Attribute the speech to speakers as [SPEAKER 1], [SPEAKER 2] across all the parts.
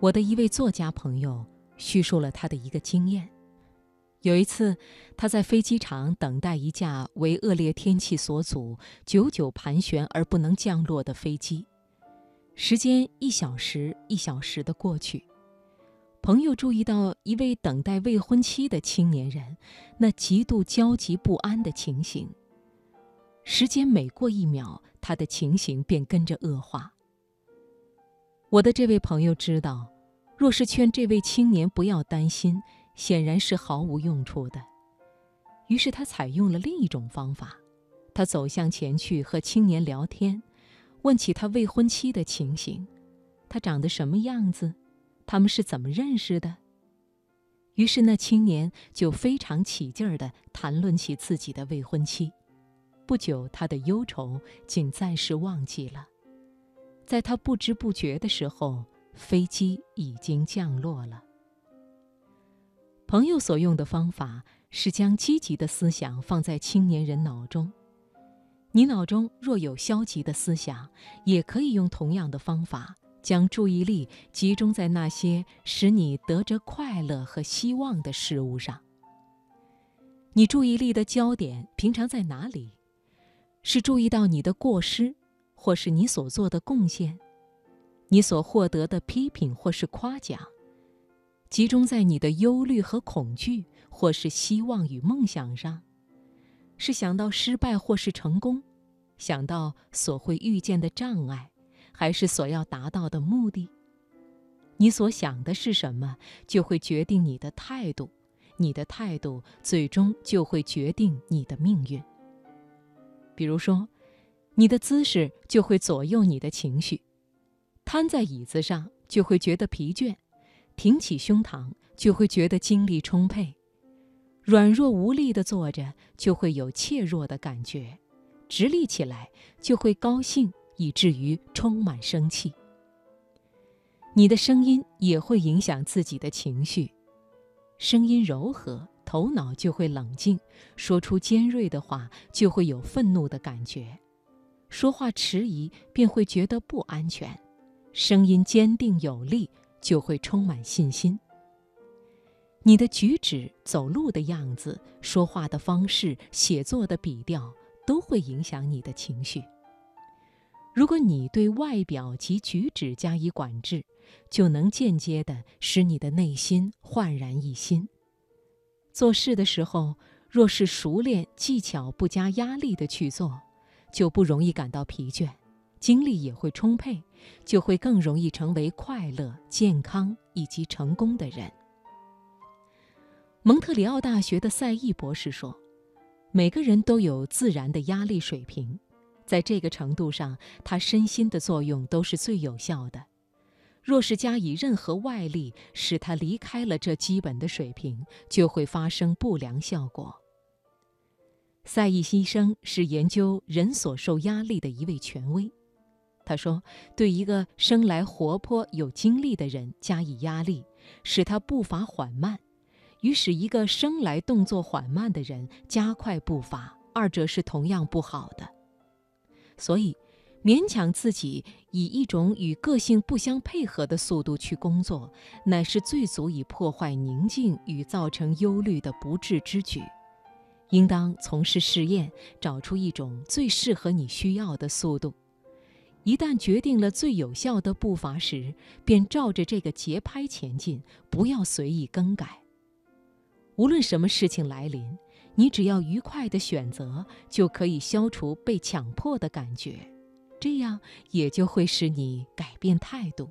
[SPEAKER 1] 我的一位作家朋友叙述了他的一个经验：有一次，他在飞机场等待一架为恶劣天气所阻、久久盘旋而不能降落的飞机，时间一小时一小时的过去。朋友注意到一位等待未婚妻的青年人那极度焦急不安的情形。时间每过一秒，他的情形便跟着恶化。我的这位朋友知道，若是劝这位青年不要担心，显然是毫无用处的。于是他采用了另一种方法，他走向前去和青年聊天，问起他未婚妻的情形，他长得什么样子。他们是怎么认识的？于是那青年就非常起劲儿地谈论起自己的未婚妻。不久，他的忧愁竟暂时忘记了。在他不知不觉的时候，飞机已经降落了。朋友所用的方法是将积极的思想放在青年人脑中。你脑中若有消极的思想，也可以用同样的方法。将注意力集中在那些使你得着快乐和希望的事物上。你注意力的焦点平常在哪里？是注意到你的过失，或是你所做的贡献，你所获得的批评或是夸奖？集中在你的忧虑和恐惧，或是希望与梦想上？是想到失败或是成功？想到所会遇见的障碍？还是所要达到的目的。你所想的是什么，就会决定你的态度；你的态度最终就会决定你的命运。比如说，你的姿势就会左右你的情绪。瘫在椅子上就会觉得疲倦，挺起胸膛就会觉得精力充沛；软弱无力地坐着就会有怯弱的感觉，直立起来就会高兴。以至于充满生气。你的声音也会影响自己的情绪，声音柔和，头脑就会冷静；说出尖锐的话，就会有愤怒的感觉；说话迟疑，便会觉得不安全；声音坚定有力，就会充满信心。你的举止、走路的样子、说话的方式、写作的笔调，都会影响你的情绪。如果你对外表及举止加以管制，就能间接地使你的内心焕然一新。做事的时候，若是熟练、技巧不加压力地去做，就不容易感到疲倦，精力也会充沛，就会更容易成为快乐、健康以及成功的人。蒙特里奥大学的赛义博士说：“每个人都有自然的压力水平。”在这个程度上，他身心的作用都是最有效的。若是加以任何外力使他离开了这基本的水平，就会发生不良效果。赛义医生是研究人所受压力的一位权威。他说：“对一个生来活泼有精力的人加以压力，使他步伐缓慢；与使一个生来动作缓慢的人加快步伐，二者是同样不好的。”所以，勉强自己以一种与个性不相配合的速度去工作，乃是最足以破坏宁静与造成忧虑的不智之举。应当从事试验，找出一种最适合你需要的速度。一旦决定了最有效的步伐时，便照着这个节拍前进，不要随意更改。无论什么事情来临。你只要愉快的选择，就可以消除被强迫的感觉，这样也就会使你改变态度。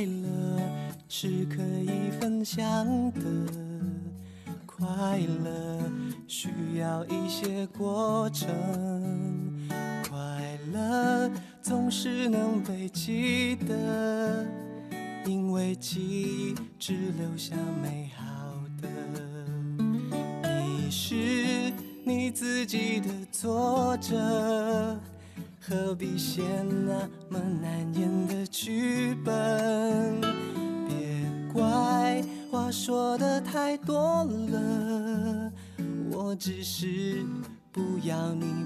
[SPEAKER 2] 快乐是可以分享的快乐，需要一些过程。快乐总是能被记得，因为记忆只留下美好的。你是你自己的作者，何必写那么难演的剧本？别怪话说的太多了，我只是不要你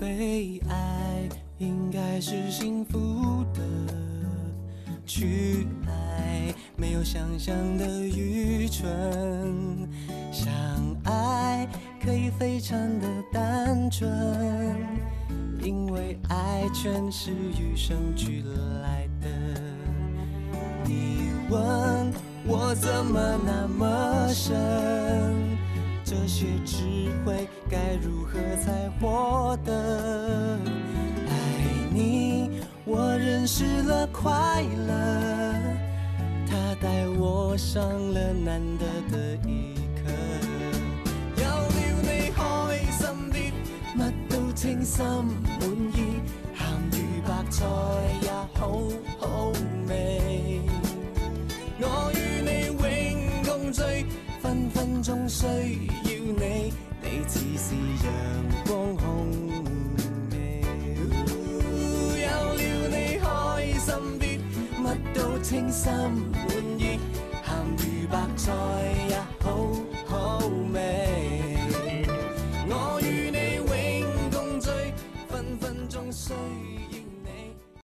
[SPEAKER 2] 被爱应该是幸福的，去爱没有想象的愚蠢。相爱可以非常的单纯，因为爱全是与生俱来的。你问我怎么那么深？这些智慧该如何才获得？爱你，我认识了快乐，它带我上了难得的一课。有了你开心啲，乜都称心满意，咸鱼白菜也好好需要你，你似是阳光空气。有了你开心啲，乜都清心满意，咸鱼白菜也好好味。